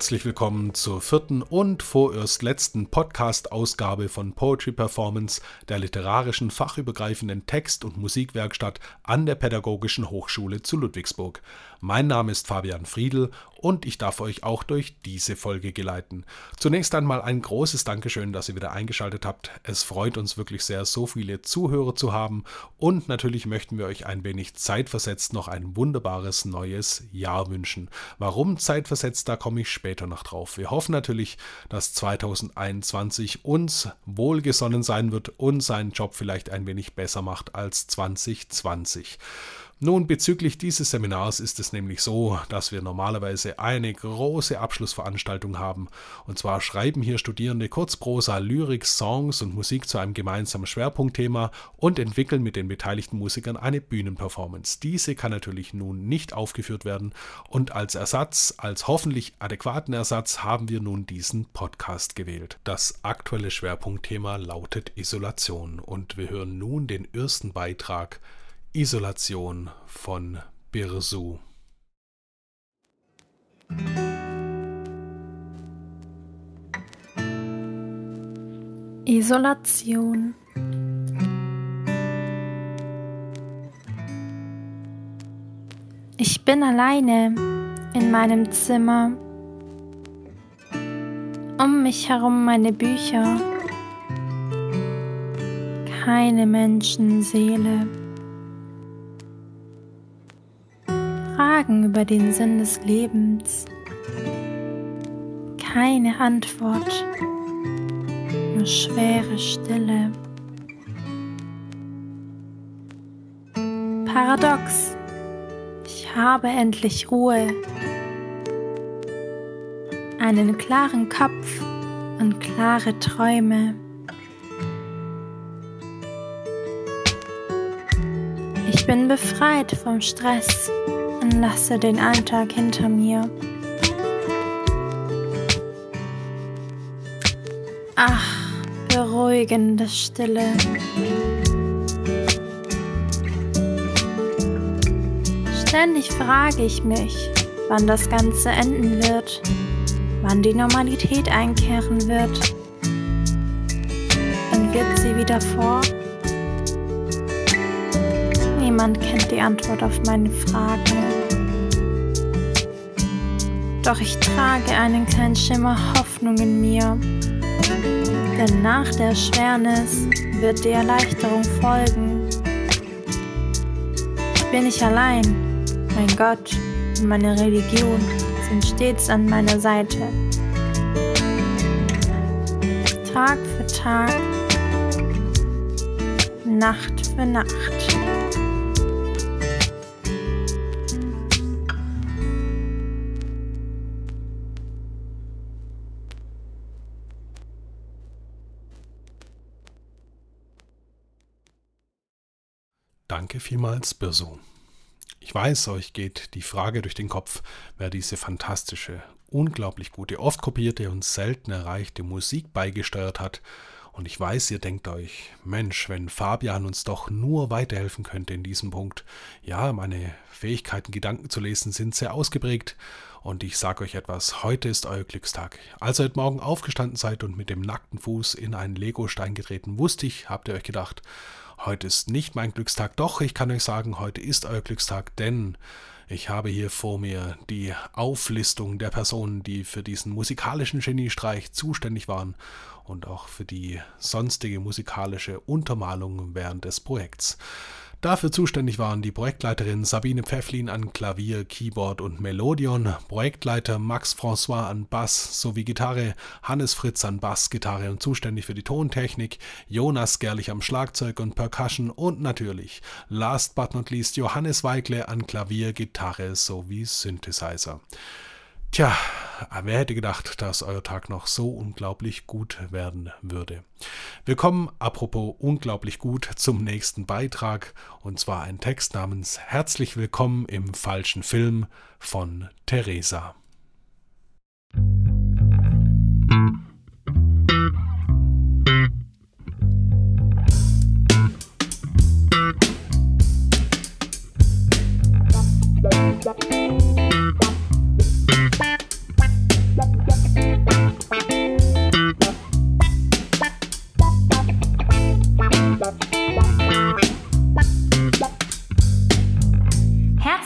Herzlich willkommen zur vierten und vorerst letzten Podcast-Ausgabe von Poetry Performance, der literarischen fachübergreifenden Text- und Musikwerkstatt an der Pädagogischen Hochschule zu Ludwigsburg. Mein Name ist Fabian Friedl und ich darf euch auch durch diese Folge geleiten. Zunächst einmal ein großes Dankeschön, dass ihr wieder eingeschaltet habt. Es freut uns wirklich sehr, so viele Zuhörer zu haben und natürlich möchten wir euch ein wenig zeitversetzt noch ein wunderbares neues Jahr wünschen. Warum zeitversetzt, da komme ich später noch drauf. Wir hoffen natürlich, dass 2021 uns wohlgesonnen sein wird und seinen Job vielleicht ein wenig besser macht als 2020. Nun, bezüglich dieses Seminars ist es nämlich so, dass wir normalerweise eine große Abschlussveranstaltung haben. Und zwar schreiben hier Studierende Kurzprosa, Lyrik, Songs und Musik zu einem gemeinsamen Schwerpunktthema und entwickeln mit den beteiligten Musikern eine Bühnenperformance. Diese kann natürlich nun nicht aufgeführt werden und als Ersatz, als hoffentlich adäquaten Ersatz, haben wir nun diesen Podcast gewählt. Das aktuelle Schwerpunktthema lautet Isolation und wir hören nun den ersten Beitrag Isolation von Birsu. Isolation Ich bin alleine in meinem Zimmer. Um mich herum meine Bücher. Keine Menschenseele. Fragen über den Sinn des Lebens. Keine Antwort, nur schwere Stille. Paradox, ich habe endlich Ruhe, einen klaren Kopf und klare Träume. Ich bin befreit vom Stress und lasse den Alltag hinter mir. Ach, beruhigende Stille. Ständig frage ich mich, wann das Ganze enden wird, wann die Normalität einkehren wird. Und wird sie wieder vor? Niemand kennt die Antwort auf meine Fragen. Doch ich trage einen kleinen Schimmer Hoffnung in mir. Denn nach der Schwernis wird die Erleichterung folgen. Bin ich allein, mein Gott und meine Religion sind stets an meiner Seite. Tag für Tag, Nacht für Nacht. Danke vielmals, Birso. Ich weiß, euch geht die Frage durch den Kopf, wer diese fantastische, unglaublich gute, oft kopierte und selten erreichte Musik beigesteuert hat. Und ich weiß, ihr denkt euch, Mensch, wenn Fabian uns doch nur weiterhelfen könnte in diesem Punkt. Ja, meine Fähigkeiten, Gedanken zu lesen, sind sehr ausgeprägt. Und ich sage euch etwas, heute ist euer Glückstag. Als ihr heute Morgen aufgestanden seid und mit dem nackten Fuß in einen Legostein getreten, wusste ich, habt ihr euch gedacht, Heute ist nicht mein Glückstag, doch ich kann euch sagen, heute ist euer Glückstag, denn ich habe hier vor mir die Auflistung der Personen, die für diesen musikalischen Geniestreich zuständig waren und auch für die sonstige musikalische Untermalung während des Projekts. Dafür zuständig waren die Projektleiterin Sabine Pfefflin an Klavier, Keyboard und Melodion, Projektleiter Max François an Bass sowie Gitarre, Hannes Fritz an Bass, Gitarre und zuständig für die Tontechnik, Jonas Gerlich am Schlagzeug und Percussion und natürlich, last but not least, Johannes Weigle an Klavier, Gitarre sowie Synthesizer. Tja, wer hätte gedacht, dass euer Tag noch so unglaublich gut werden würde. Wir kommen, apropos unglaublich gut, zum nächsten Beitrag, und zwar ein Text namens Herzlich willkommen im falschen Film von Theresa.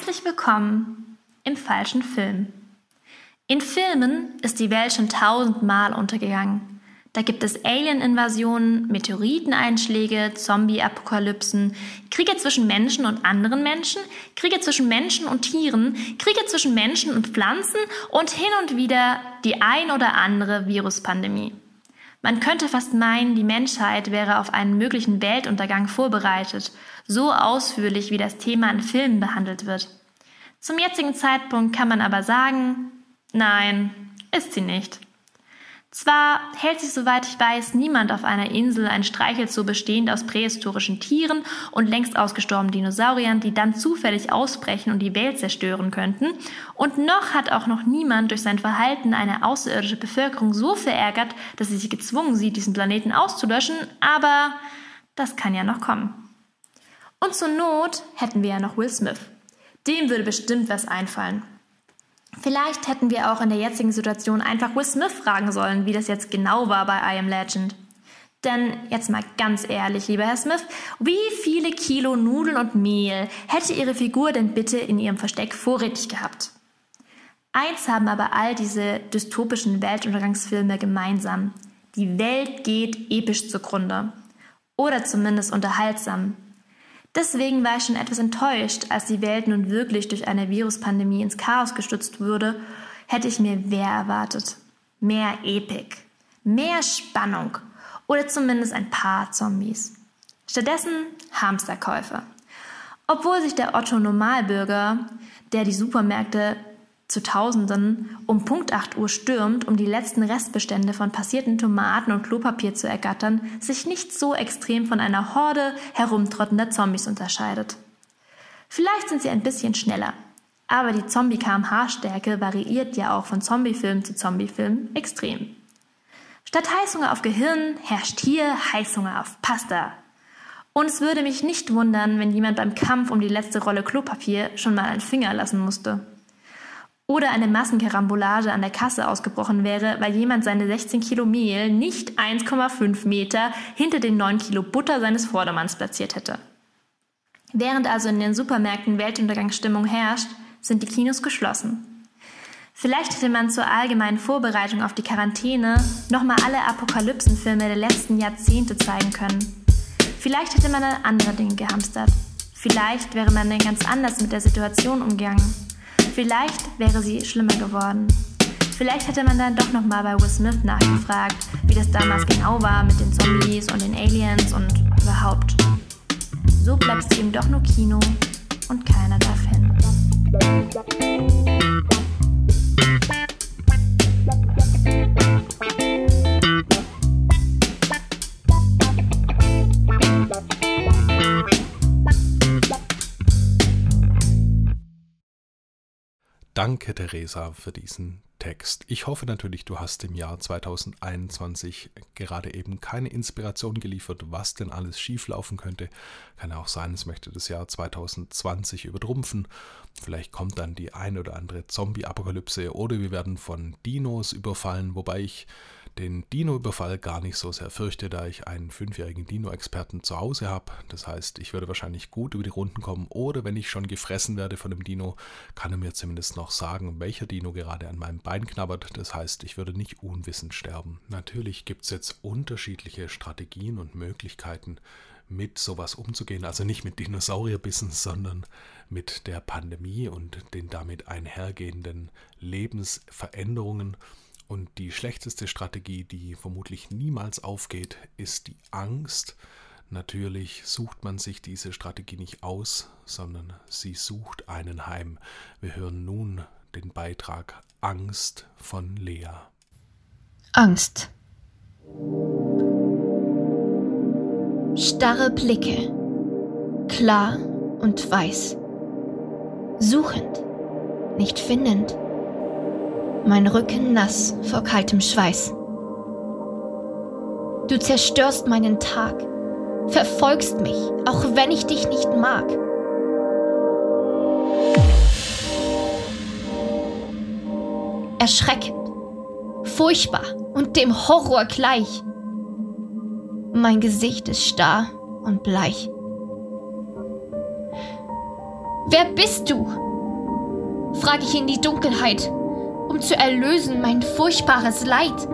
Herzlich willkommen im falschen Film. In Filmen ist die Welt schon tausendmal untergegangen. Da gibt es Alien-Invasionen, Meteoriteneinschläge, Zombie-Apokalypsen, Kriege zwischen Menschen und anderen Menschen, Kriege zwischen Menschen und Tieren, Kriege zwischen Menschen und Pflanzen und hin und wieder die ein oder andere Viruspandemie. Man könnte fast meinen, die Menschheit wäre auf einen möglichen Weltuntergang vorbereitet, so ausführlich wie das Thema in Filmen behandelt wird. Zum jetzigen Zeitpunkt kann man aber sagen, nein, ist sie nicht. Zwar hält sich, soweit ich weiß, niemand auf einer Insel ein Streichelzoo bestehend aus prähistorischen Tieren und längst ausgestorbenen Dinosauriern, die dann zufällig ausbrechen und die Welt zerstören könnten, und noch hat auch noch niemand durch sein Verhalten eine außerirdische Bevölkerung so verärgert, dass sie sich gezwungen sieht, diesen Planeten auszulöschen, aber das kann ja noch kommen. Und zur Not hätten wir ja noch Will Smith. Dem würde bestimmt was einfallen. Vielleicht hätten wir auch in der jetzigen Situation einfach Will Smith fragen sollen, wie das jetzt genau war bei I Am Legend. Denn jetzt mal ganz ehrlich, lieber Herr Smith, wie viele Kilo Nudeln und Mehl hätte Ihre Figur denn bitte in Ihrem Versteck vorrätig gehabt? Eins haben aber all diese dystopischen Weltuntergangsfilme gemeinsam. Die Welt geht episch zugrunde. Oder zumindest unterhaltsam. Deswegen war ich schon etwas enttäuscht, als die Welt nun wirklich durch eine Viruspandemie ins Chaos gestützt wurde, hätte ich mir mehr erwartet. Mehr Epik, mehr Spannung oder zumindest ein paar Zombies. Stattdessen Hamsterkäufe. Obwohl sich der Otto Normalbürger, der die Supermärkte zu Tausenden um Punkt 8 Uhr stürmt, um die letzten Restbestände von passierten Tomaten und Klopapier zu ergattern, sich nicht so extrem von einer Horde herumtrottender Zombies unterscheidet. Vielleicht sind sie ein bisschen schneller, aber die Zombie-KMH-Stärke variiert ja auch von Zombiefilm zu Zombiefilm extrem. Statt Heißhunger auf Gehirn herrscht hier Heißhunger auf Pasta. Und es würde mich nicht wundern, wenn jemand beim Kampf um die letzte Rolle Klopapier schon mal einen Finger lassen musste oder eine Massenkarambolage an der Kasse ausgebrochen wäre, weil jemand seine 16 Kilo Mehl nicht 1,5 Meter hinter den 9 Kilo Butter seines Vordermanns platziert hätte. Während also in den Supermärkten Weltuntergangsstimmung herrscht, sind die Kinos geschlossen. Vielleicht hätte man zur allgemeinen Vorbereitung auf die Quarantäne nochmal alle Apokalypsenfilme der letzten Jahrzehnte zeigen können. Vielleicht hätte man dann andere Dinge gehamstert. Vielleicht wäre man dann ganz anders mit der Situation umgegangen. Vielleicht wäre sie schlimmer geworden. Vielleicht hätte man dann doch nochmal bei Will Smith nachgefragt, wie das damals genau war mit den Zombies und den Aliens und überhaupt. So bleibt es eben doch nur Kino und keiner darf hin. Danke, Theresa, für diesen Text. Ich hoffe natürlich, du hast im Jahr 2021 gerade eben keine Inspiration geliefert, was denn alles schieflaufen könnte. Kann auch sein, es möchte das Jahr 2020 übertrumpfen. Vielleicht kommt dann die ein oder andere Zombie-Apokalypse oder wir werden von Dinos überfallen, wobei ich den Dino-Überfall gar nicht so sehr fürchte, da ich einen fünfjährigen Dino-Experten zu Hause habe. Das heißt, ich würde wahrscheinlich gut über die Runden kommen oder wenn ich schon gefressen werde von dem Dino, kann er mir zumindest noch sagen, welcher Dino gerade an meinem Bein knabbert. Das heißt, ich würde nicht unwissend sterben. Natürlich gibt es jetzt unterschiedliche Strategien und Möglichkeiten, mit sowas umzugehen. Also nicht mit Dinosaurierbissen, sondern mit der Pandemie und den damit einhergehenden Lebensveränderungen. Und die schlechteste Strategie, die vermutlich niemals aufgeht, ist die Angst. Natürlich sucht man sich diese Strategie nicht aus, sondern sie sucht einen heim. Wir hören nun den Beitrag Angst von Lea. Angst. Starre Blicke, klar und weiß, suchend, nicht findend mein Rücken nass vor kaltem Schweiß. Du zerstörst meinen Tag, verfolgst mich, auch wenn ich dich nicht mag. Erschreckend, furchtbar und dem Horror gleich. Mein Gesicht ist starr und bleich. Wer bist du? frage ich in die Dunkelheit, um zu erlösen mein furchtbares Leid.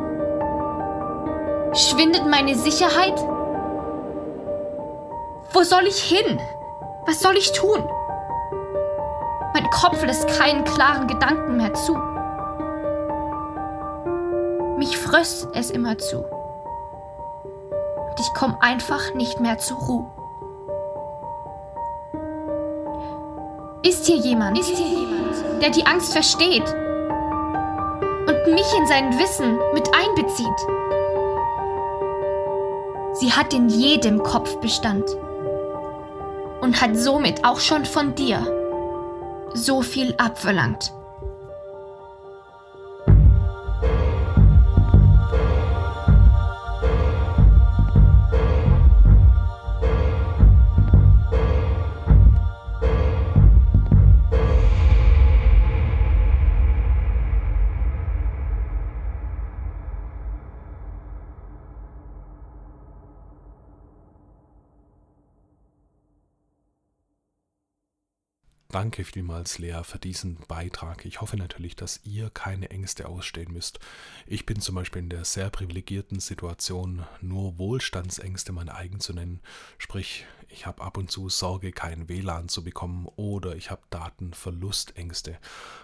Schwindet meine Sicherheit? Wo soll ich hin? Was soll ich tun? Mein Kopf lässt keinen klaren Gedanken mehr zu. Mich fröst es immer zu. Und ich komme einfach nicht mehr zur Ruhe. Ist hier jemand, ist hier jemand, der die Angst versteht und mich in sein Wissen mit einbezieht? Sie hat in jedem Kopf Bestand und hat somit auch schon von dir so viel abverlangt. Danke vielmals, Lea, für diesen Beitrag. Ich hoffe natürlich, dass ihr keine Ängste ausstehen müsst. Ich bin zum Beispiel in der sehr privilegierten Situation, nur Wohlstandsängste mein eigen zu nennen. Sprich, ich habe ab und zu Sorge, kein WLAN zu bekommen oder ich habe Datenverlustängste.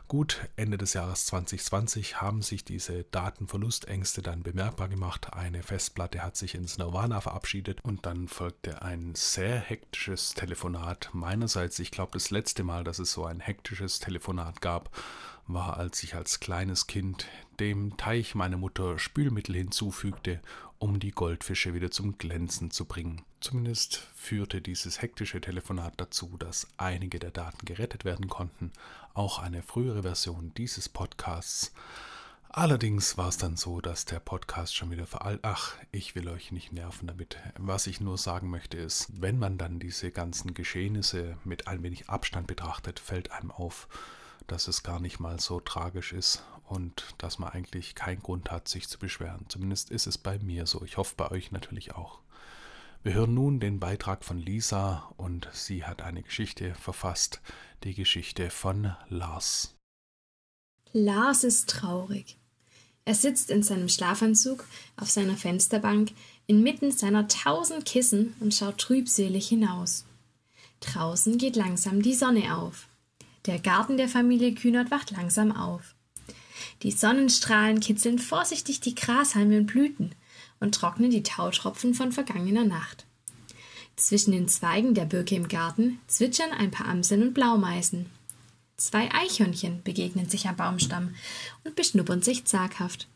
Gut, Ende des Jahres 2020 haben sich diese Datenverlustängste dann bemerkbar gemacht. Eine Festplatte hat sich ins Nirvana verabschiedet und dann folgte ein sehr hektisches Telefonat meinerseits. Ich glaube, das letzte Mal, dass es so ein hektisches Telefonat gab, war, als ich als kleines Kind dem Teich meiner Mutter Spülmittel hinzufügte, um die Goldfische wieder zum Glänzen zu bringen. Zumindest führte dieses hektische Telefonat dazu, dass einige der Daten gerettet werden konnten, auch eine frühere Version dieses Podcasts. Allerdings war es dann so, dass der Podcast schon wieder veraltet. Ach, ich will euch nicht nerven damit. Was ich nur sagen möchte ist, wenn man dann diese ganzen Geschehnisse mit ein wenig Abstand betrachtet, fällt einem auf, dass es gar nicht mal so tragisch ist und dass man eigentlich keinen Grund hat, sich zu beschweren. Zumindest ist es bei mir so. Ich hoffe bei euch natürlich auch. Wir hören nun den Beitrag von Lisa und sie hat eine Geschichte verfasst, die Geschichte von Lars. Lars ist traurig. Er sitzt in seinem Schlafanzug auf seiner Fensterbank inmitten seiner tausend Kissen und schaut trübselig hinaus. Draußen geht langsam die Sonne auf. Der Garten der Familie Kühnert wacht langsam auf. Die Sonnenstrahlen kitzeln vorsichtig die Grashalme und Blüten und trocknen die Tautropfen von vergangener Nacht. Zwischen den Zweigen der Birke im Garten zwitschern ein paar Amseln und Blaumeisen. Zwei Eichhörnchen begegnen sich am Baumstamm und beschnuppern sich zaghaft.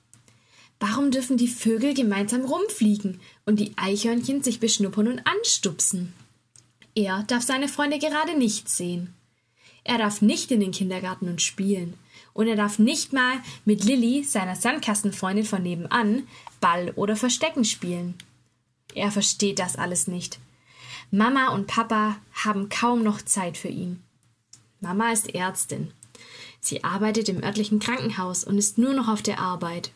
Warum dürfen die Vögel gemeinsam rumfliegen und die Eichhörnchen sich beschnuppern und anstupsen? Er darf seine Freunde gerade nicht sehen. Er darf nicht in den Kindergarten und spielen. Und er darf nicht mal mit Lilly, seiner Sandkastenfreundin von nebenan, Ball oder Verstecken spielen. Er versteht das alles nicht. Mama und Papa haben kaum noch Zeit für ihn. Mama ist Ärztin. Sie arbeitet im örtlichen Krankenhaus und ist nur noch auf der Arbeit.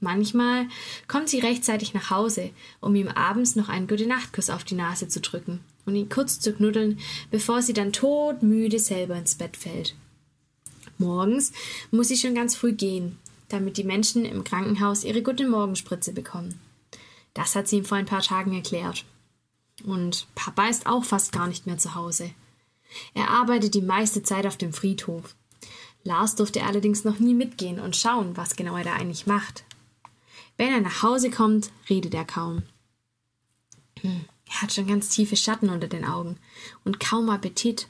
Manchmal kommt sie rechtzeitig nach Hause, um ihm abends noch einen Gute-Nacht-Kuss auf die Nase zu drücken und ihn kurz zu knuddeln, bevor sie dann todmüde selber ins Bett fällt. Morgens muss sie schon ganz früh gehen, damit die Menschen im Krankenhaus ihre gute Morgenspritze bekommen. Das hat sie ihm vor ein paar Tagen erklärt. Und Papa ist auch fast gar nicht mehr zu Hause. Er arbeitet die meiste Zeit auf dem Friedhof. Lars durfte allerdings noch nie mitgehen und schauen, was genau er da eigentlich macht. Wenn er nach Hause kommt, redet er kaum. Hm. Er hat schon ganz tiefe Schatten unter den Augen und kaum Appetit.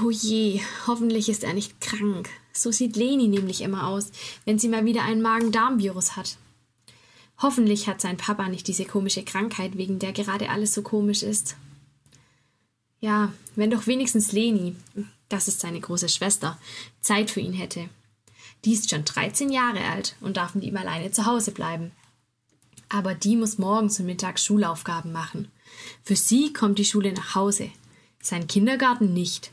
Oh je, hoffentlich ist er nicht krank. So sieht Leni nämlich immer aus, wenn sie mal wieder einen Magen-Darm-Virus hat. Hoffentlich hat sein Papa nicht diese komische Krankheit, wegen der gerade alles so komisch ist. Ja, wenn doch wenigstens Leni, das ist seine große Schwester, Zeit für ihn hätte. Die ist schon 13 Jahre alt und darf mit ihm alleine zu Hause bleiben aber die muss morgens und mittags Schulaufgaben machen. Für sie kommt die Schule nach Hause, sein Kindergarten nicht.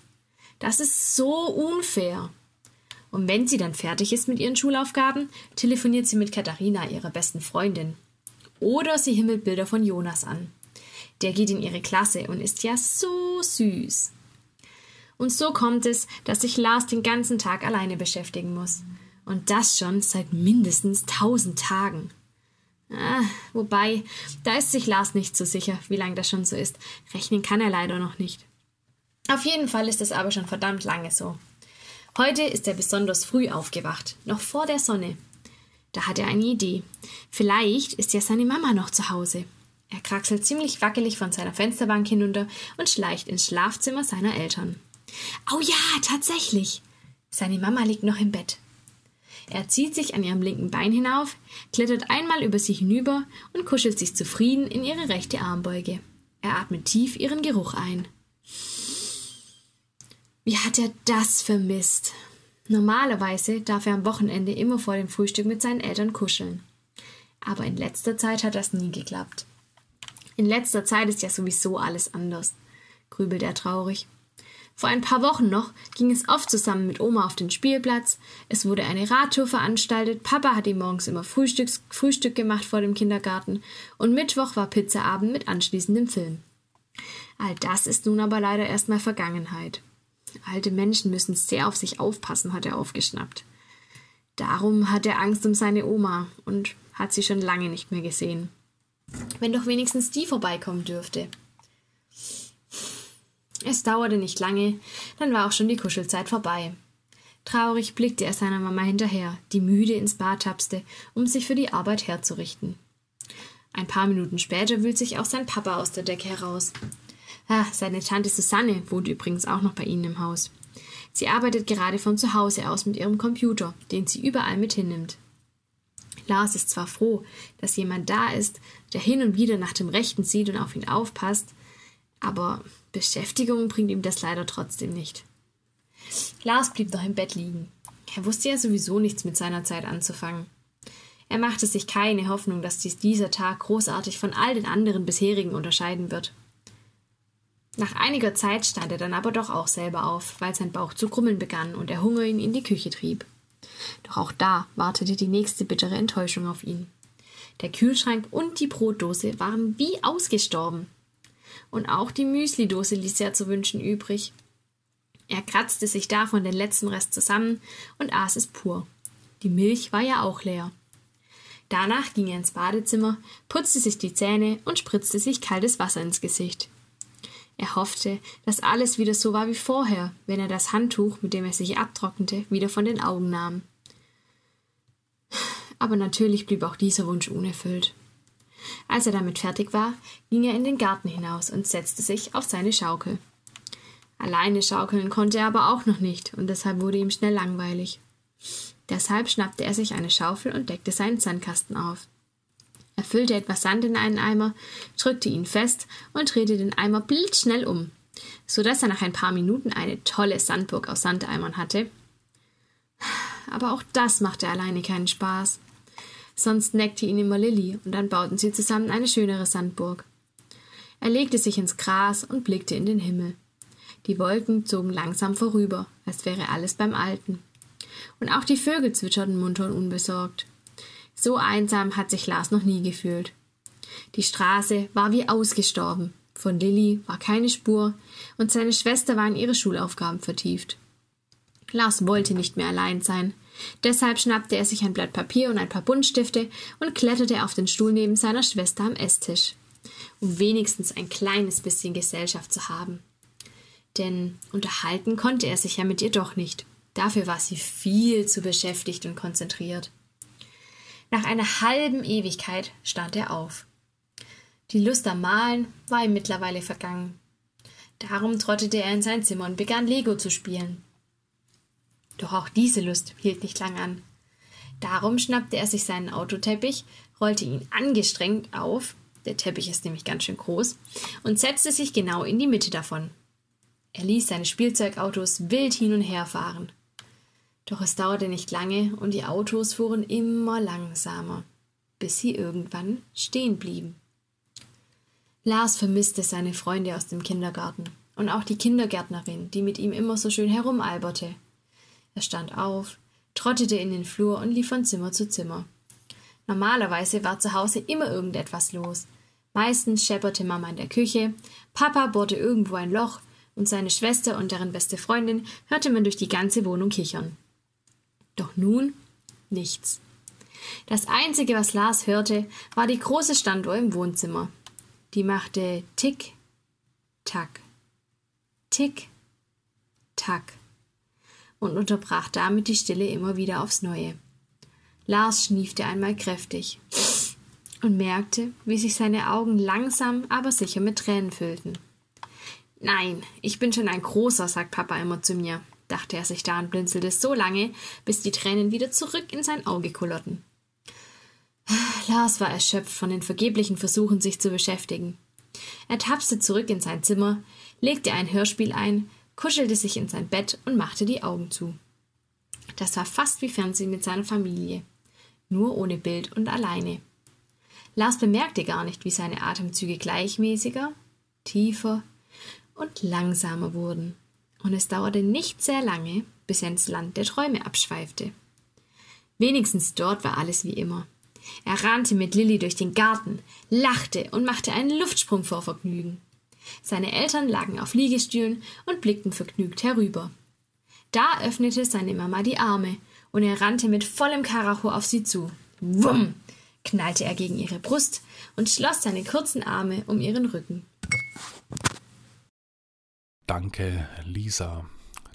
Das ist so unfair. Und wenn sie dann fertig ist mit ihren Schulaufgaben, telefoniert sie mit Katharina, ihrer besten Freundin. Oder sie himmelt Bilder von Jonas an. Der geht in ihre Klasse und ist ja so süß. Und so kommt es, dass sich Lars den ganzen Tag alleine beschäftigen muss. Und das schon seit mindestens tausend Tagen. Ah, wobei, da ist sich Lars nicht so sicher, wie lange das schon so ist. Rechnen kann er leider noch nicht. Auf jeden Fall ist es aber schon verdammt lange so. Heute ist er besonders früh aufgewacht, noch vor der Sonne. Da hat er eine Idee. Vielleicht ist ja seine Mama noch zu Hause. Er kraxelt ziemlich wackelig von seiner Fensterbank hinunter und schleicht ins Schlafzimmer seiner Eltern. Oh ja, tatsächlich. Seine Mama liegt noch im Bett. Er zieht sich an ihrem linken Bein hinauf, klettert einmal über sie hinüber und kuschelt sich zufrieden in ihre rechte Armbeuge. Er atmet tief ihren Geruch ein. Wie hat er das vermisst? Normalerweise darf er am Wochenende immer vor dem Frühstück mit seinen Eltern kuscheln. Aber in letzter Zeit hat das nie geklappt. In letzter Zeit ist ja sowieso alles anders, grübelt er traurig. Vor ein paar Wochen noch ging es oft zusammen mit Oma auf den Spielplatz, es wurde eine Radtour veranstaltet, Papa hat ihm morgens immer Frühstücks Frühstück gemacht vor dem Kindergarten und Mittwoch war Pizzaabend mit anschließendem Film. All das ist nun aber leider erstmal Vergangenheit. Alte Menschen müssen sehr auf sich aufpassen, hat er aufgeschnappt. Darum hat er Angst um seine Oma und hat sie schon lange nicht mehr gesehen. Wenn doch wenigstens die vorbeikommen dürfte. Es dauerte nicht lange, dann war auch schon die Kuschelzeit vorbei. Traurig blickte er seiner Mama hinterher, die müde ins Bad tapste, um sich für die Arbeit herzurichten. Ein paar Minuten später wühlt sich auch sein Papa aus der Decke heraus. Ah, seine Tante Susanne wohnt übrigens auch noch bei ihnen im Haus. Sie arbeitet gerade von zu Hause aus mit ihrem Computer, den sie überall mit hinnimmt. Lars ist zwar froh, dass jemand da ist, der hin und wieder nach dem Rechten sieht und auf ihn aufpasst, aber Beschäftigung bringt ihm das leider trotzdem nicht. Lars blieb noch im Bett liegen. Er wusste ja sowieso nichts mit seiner Zeit anzufangen. Er machte sich keine Hoffnung, dass dies dieser Tag großartig von all den anderen bisherigen unterscheiden wird. Nach einiger Zeit stand er dann aber doch auch selber auf, weil sein Bauch zu krummeln begann und der Hunger ihn in die Küche trieb. Doch auch da wartete die nächste bittere Enttäuschung auf ihn. Der Kühlschrank und die Brotdose waren wie ausgestorben und auch die Müslidose ließ sehr zu wünschen übrig. Er kratzte sich davon den letzten Rest zusammen und aß es pur. Die Milch war ja auch leer. Danach ging er ins Badezimmer, putzte sich die Zähne und spritzte sich kaltes Wasser ins Gesicht. Er hoffte, dass alles wieder so war wie vorher, wenn er das Handtuch, mit dem er sich abtrocknete, wieder von den Augen nahm. Aber natürlich blieb auch dieser Wunsch unerfüllt. Als er damit fertig war, ging er in den Garten hinaus und setzte sich auf seine Schaukel. Alleine schaukeln konnte er aber auch noch nicht, und deshalb wurde ihm schnell langweilig. Deshalb schnappte er sich eine Schaufel und deckte seinen Sandkasten auf. Er füllte etwas Sand in einen Eimer, drückte ihn fest und drehte den Eimer blitzschnell um, so dass er nach ein paar Minuten eine tolle Sandburg aus Sandeimern hatte. Aber auch das machte alleine keinen Spaß sonst neckte ihn immer Lilly, und dann bauten sie zusammen eine schönere Sandburg. Er legte sich ins Gras und blickte in den Himmel. Die Wolken zogen langsam vorüber, als wäre alles beim Alten. Und auch die Vögel zwitscherten munter und unbesorgt. So einsam hat sich Lars noch nie gefühlt. Die Straße war wie ausgestorben. Von Lilly war keine Spur, und seine Schwester war in ihre Schulaufgaben vertieft. Lars wollte nicht mehr allein sein. Deshalb schnappte er sich ein Blatt Papier und ein paar Buntstifte und kletterte auf den Stuhl neben seiner Schwester am Esstisch, um wenigstens ein kleines bisschen Gesellschaft zu haben. Denn unterhalten konnte er sich ja mit ihr doch nicht. Dafür war sie viel zu beschäftigt und konzentriert. Nach einer halben Ewigkeit stand er auf. Die Lust am Malen war ihm mittlerweile vergangen. Darum trottete er in sein Zimmer und begann Lego zu spielen. Doch auch diese Lust hielt nicht lang an. Darum schnappte er sich seinen Autoteppich, rollte ihn angestrengt auf, der Teppich ist nämlich ganz schön groß, und setzte sich genau in die Mitte davon. Er ließ seine Spielzeugautos wild hin und her fahren. Doch es dauerte nicht lange und die Autos fuhren immer langsamer, bis sie irgendwann stehen blieben. Lars vermisste seine Freunde aus dem Kindergarten und auch die Kindergärtnerin, die mit ihm immer so schön herumalberte. Er stand auf, trottete in den Flur und lief von Zimmer zu Zimmer. Normalerweise war zu Hause immer irgendetwas los. Meistens schepperte Mama in der Küche, Papa bohrte irgendwo ein Loch und seine Schwester und deren beste Freundin hörte man durch die ganze Wohnung kichern. Doch nun nichts. Das Einzige, was Lars hörte, war die große Standuhr im Wohnzimmer. Die machte Tick, Tack, Tick, Tack und unterbrach damit die Stille immer wieder aufs Neue. Lars schniefte einmal kräftig und merkte, wie sich seine Augen langsam, aber sicher mit Tränen füllten. Nein, ich bin schon ein Großer, sagt Papa immer zu mir, dachte er sich da und blinzelte so lange, bis die Tränen wieder zurück in sein Auge kullerten. Lars war erschöpft von den vergeblichen Versuchen, sich zu beschäftigen. Er tapste zurück in sein Zimmer, legte ein Hörspiel ein, kuschelte sich in sein Bett und machte die Augen zu. Das war fast wie Fernsehen mit seiner Familie, nur ohne Bild und alleine. Lars bemerkte gar nicht, wie seine Atemzüge gleichmäßiger, tiefer und langsamer wurden, und es dauerte nicht sehr lange, bis er ins Land der Träume abschweifte. Wenigstens dort war alles wie immer. Er rannte mit Lilly durch den Garten, lachte und machte einen Luftsprung vor Vergnügen. Seine Eltern lagen auf Liegestühlen und blickten vergnügt herüber. Da öffnete seine Mama die Arme und er rannte mit vollem Karacho auf sie zu. Wumm! knallte er gegen ihre Brust und schloss seine kurzen Arme um ihren Rücken. Danke, Lisa.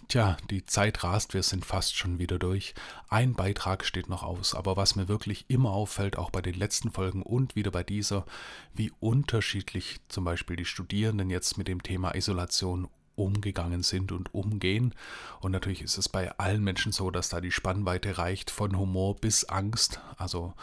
Tja, die Zeit rast, wir sind fast schon wieder durch. Ein Beitrag steht noch aus, aber was mir wirklich immer auffällt, auch bei den letzten Folgen und wieder bei dieser, wie unterschiedlich zum Beispiel die Studierenden jetzt mit dem Thema Isolation umgegangen sind und umgehen. Und natürlich ist es bei allen Menschen so, dass da die Spannweite reicht von Humor bis Angst. Also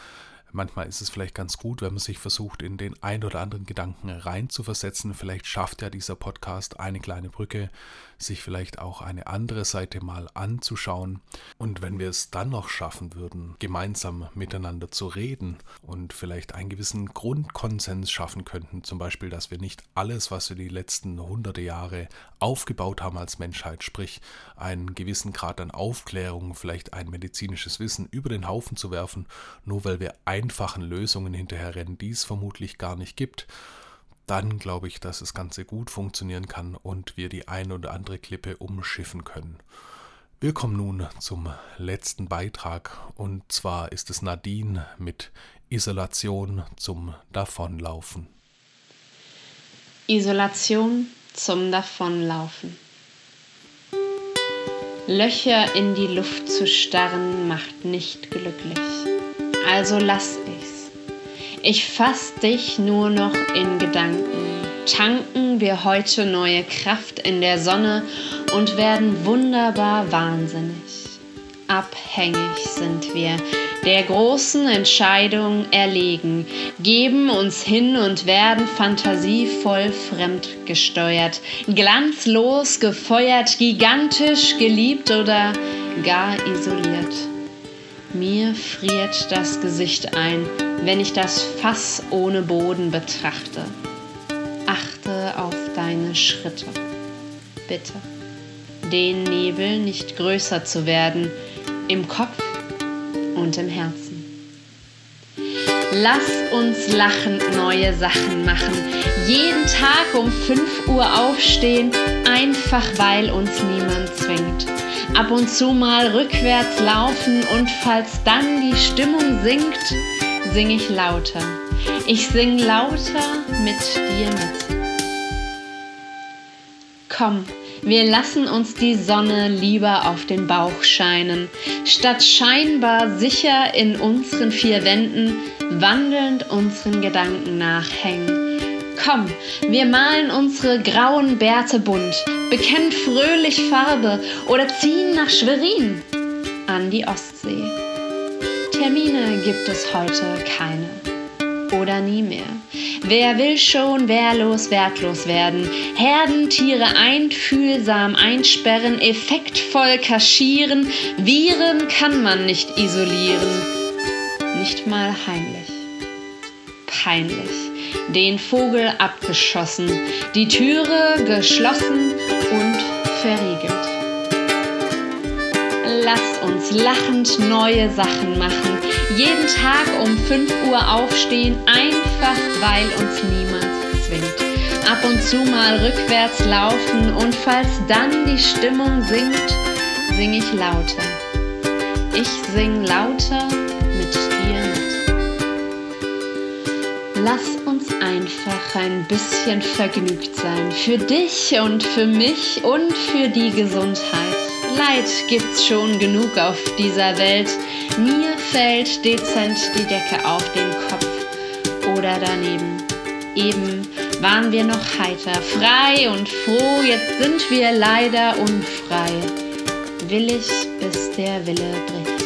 Manchmal ist es vielleicht ganz gut, wenn man sich versucht, in den ein oder anderen Gedanken reinzuversetzen. Vielleicht schafft ja dieser Podcast eine kleine Brücke, sich vielleicht auch eine andere Seite mal anzuschauen. Und wenn wir es dann noch schaffen würden, gemeinsam miteinander zu reden und vielleicht einen gewissen Grundkonsens schaffen könnten, zum Beispiel, dass wir nicht alles, was wir die letzten hunderte Jahre aufgebaut haben als Menschheit, sprich einen gewissen Grad an Aufklärung, vielleicht ein medizinisches Wissen über den Haufen zu werfen, nur weil wir ein einfachen Lösungen hinterherrennen, die es vermutlich gar nicht gibt, dann glaube ich, dass das Ganze gut funktionieren kann und wir die ein oder andere Klippe umschiffen können. Wir kommen nun zum letzten Beitrag und zwar ist es Nadine mit Isolation zum Davonlaufen. Isolation zum Davonlaufen. Löcher in die Luft zu starren macht nicht glücklich also lass ich's. Ich fass dich nur noch in Gedanken. Tanken wir heute neue Kraft in der Sonne und werden wunderbar wahnsinnig. Abhängig sind wir, der großen Entscheidung erlegen, geben uns hin und werden fantasievoll fremdgesteuert, glanzlos gefeuert, gigantisch geliebt oder gar isoliert. Mir friert das Gesicht ein, wenn ich das Fass ohne Boden betrachte. Achte auf deine Schritte. Bitte. Den Nebel nicht größer zu werden, im Kopf und im Herzen. Lass uns lachend neue Sachen machen. Jeden Tag um 5 Uhr aufstehen, einfach weil uns niemand zwingt ab und zu mal rückwärts laufen und falls dann die Stimmung sinkt, sing ich lauter. Ich sing lauter mit dir mit. Komm, wir lassen uns die Sonne lieber auf den Bauch scheinen, statt scheinbar sicher in unseren vier Wänden wandelnd unseren Gedanken nachhängen Komm, wir malen unsere grauen Bärte bunt, bekennen fröhlich Farbe oder ziehen nach Schwerin an die Ostsee. Termine gibt es heute keine oder nie mehr. Wer will schon wehrlos, wertlos werden? Herdentiere einfühlsam einsperren, effektvoll kaschieren. Viren kann man nicht isolieren. Nicht mal heimlich. Peinlich den Vogel abgeschossen, die Türe geschlossen und verriegelt. Lasst uns lachend neue Sachen machen, jeden Tag um 5 Uhr aufstehen, einfach weil uns niemand zwingt. ab und zu mal rückwärts laufen und falls dann die Stimmung sinkt, sing ich lauter. Ich sing lauter mit dir mit. Lass uns einfach ein bisschen vergnügt sein. Für dich und für mich und für die Gesundheit. Leid gibt's schon genug auf dieser Welt. Mir fällt dezent die Decke auf den Kopf oder daneben. Eben waren wir noch heiter, frei und froh, jetzt sind wir leider unfrei. Willig, bis der Wille bricht.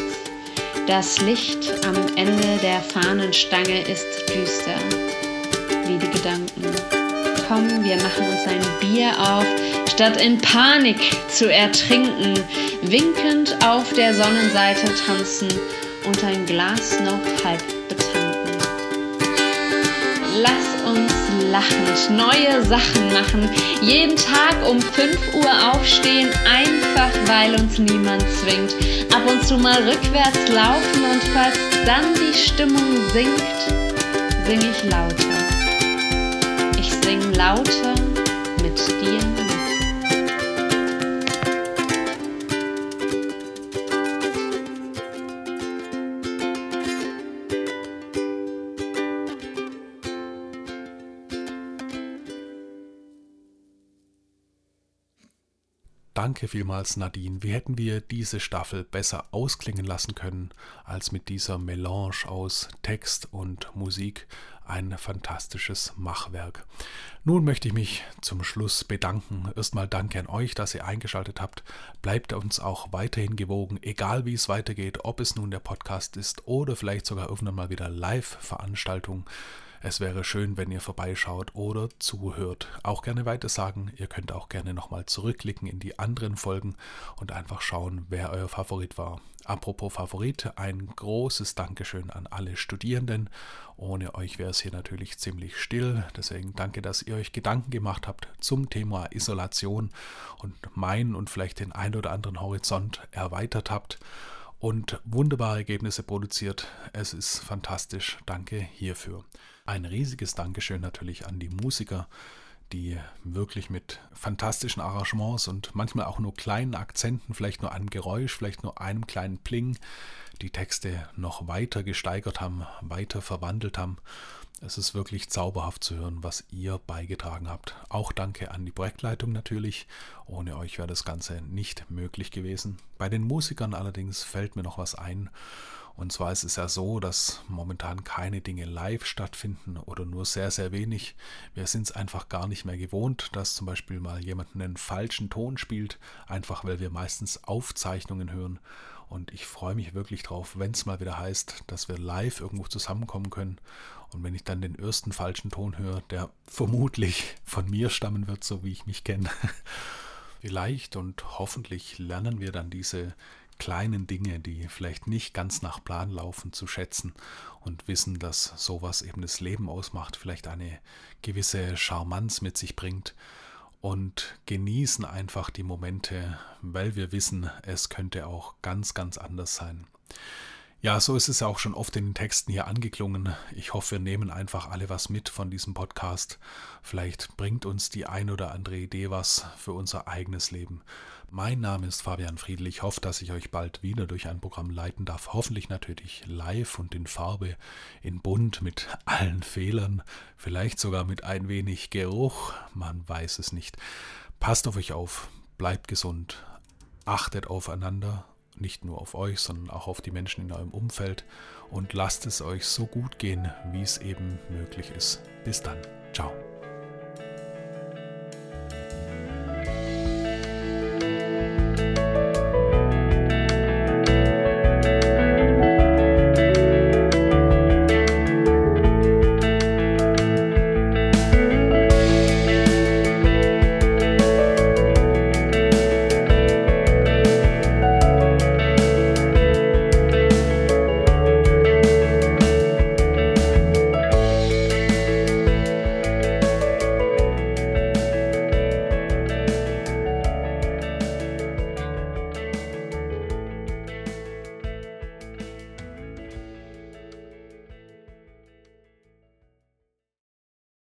Das Licht am Ende der Fahnenstange ist düster, wie die Gedanken. Komm, wir machen uns ein Bier auf, statt in Panik zu ertrinken, winkend auf der Sonnenseite tanzen und ein Glas noch halb betanken. Lass uns lachend neue Sachen machen, jeden Tag um 5 Uhr aufstehen, einfach weil uns niemand zwingt, ab und zu mal rückwärts laufen und falls dann die Stimmung sinkt, sing ich lauter. Ich sing lauter mit dir Danke vielmals, Nadine. Wie hätten wir diese Staffel besser ausklingen lassen können als mit dieser Melange aus Text und Musik? Ein fantastisches Machwerk. Nun möchte ich mich zum Schluss bedanken. Erstmal danke an euch, dass ihr eingeschaltet habt. Bleibt uns auch weiterhin gewogen, egal wie es weitergeht, ob es nun der Podcast ist oder vielleicht sogar irgendwann mal wieder Live-Veranstaltung. Es wäre schön, wenn ihr vorbeischaut oder zuhört. Auch gerne weitersagen. Ihr könnt auch gerne nochmal zurückklicken in die anderen Folgen und einfach schauen, wer euer Favorit war. Apropos Favorit, ein großes Dankeschön an alle Studierenden. Ohne euch wäre es hier natürlich ziemlich still. Deswegen danke, dass ihr euch Gedanken gemacht habt zum Thema Isolation und meinen und vielleicht den ein oder anderen Horizont erweitert habt und wunderbare Ergebnisse produziert. Es ist fantastisch. Danke hierfür. Ein riesiges Dankeschön natürlich an die Musiker, die wirklich mit fantastischen Arrangements und manchmal auch nur kleinen Akzenten, vielleicht nur einem Geräusch, vielleicht nur einem kleinen Pling, die Texte noch weiter gesteigert haben, weiter verwandelt haben. Es ist wirklich zauberhaft zu hören, was ihr beigetragen habt. Auch danke an die Projektleitung natürlich. Ohne euch wäre das Ganze nicht möglich gewesen. Bei den Musikern allerdings fällt mir noch was ein. Und zwar ist es ja so, dass momentan keine Dinge live stattfinden oder nur sehr, sehr wenig. Wir sind es einfach gar nicht mehr gewohnt, dass zum Beispiel mal jemand einen falschen Ton spielt, einfach weil wir meistens Aufzeichnungen hören. Und ich freue mich wirklich drauf, wenn es mal wieder heißt, dass wir live irgendwo zusammenkommen können. Und wenn ich dann den ersten falschen Ton höre, der vermutlich von mir stammen wird, so wie ich mich kenne, vielleicht und hoffentlich lernen wir dann diese kleinen Dinge, die vielleicht nicht ganz nach Plan laufen, zu schätzen und wissen, dass sowas eben das Leben ausmacht, vielleicht eine gewisse Charmanz mit sich bringt und genießen einfach die Momente, weil wir wissen, es könnte auch ganz, ganz anders sein. Ja, so ist es auch schon oft in den Texten hier angeklungen. Ich hoffe, wir nehmen einfach alle was mit von diesem Podcast. Vielleicht bringt uns die ein oder andere Idee was für unser eigenes Leben. Mein Name ist Fabian Friedl. Ich hoffe, dass ich euch bald wieder durch ein Programm leiten darf. Hoffentlich natürlich live und in Farbe, in bunt, mit allen Fehlern, vielleicht sogar mit ein wenig Geruch. Man weiß es nicht. Passt auf euch auf, bleibt gesund, achtet aufeinander nicht nur auf euch, sondern auch auf die Menschen in eurem Umfeld und lasst es euch so gut gehen, wie es eben möglich ist. Bis dann. Ciao.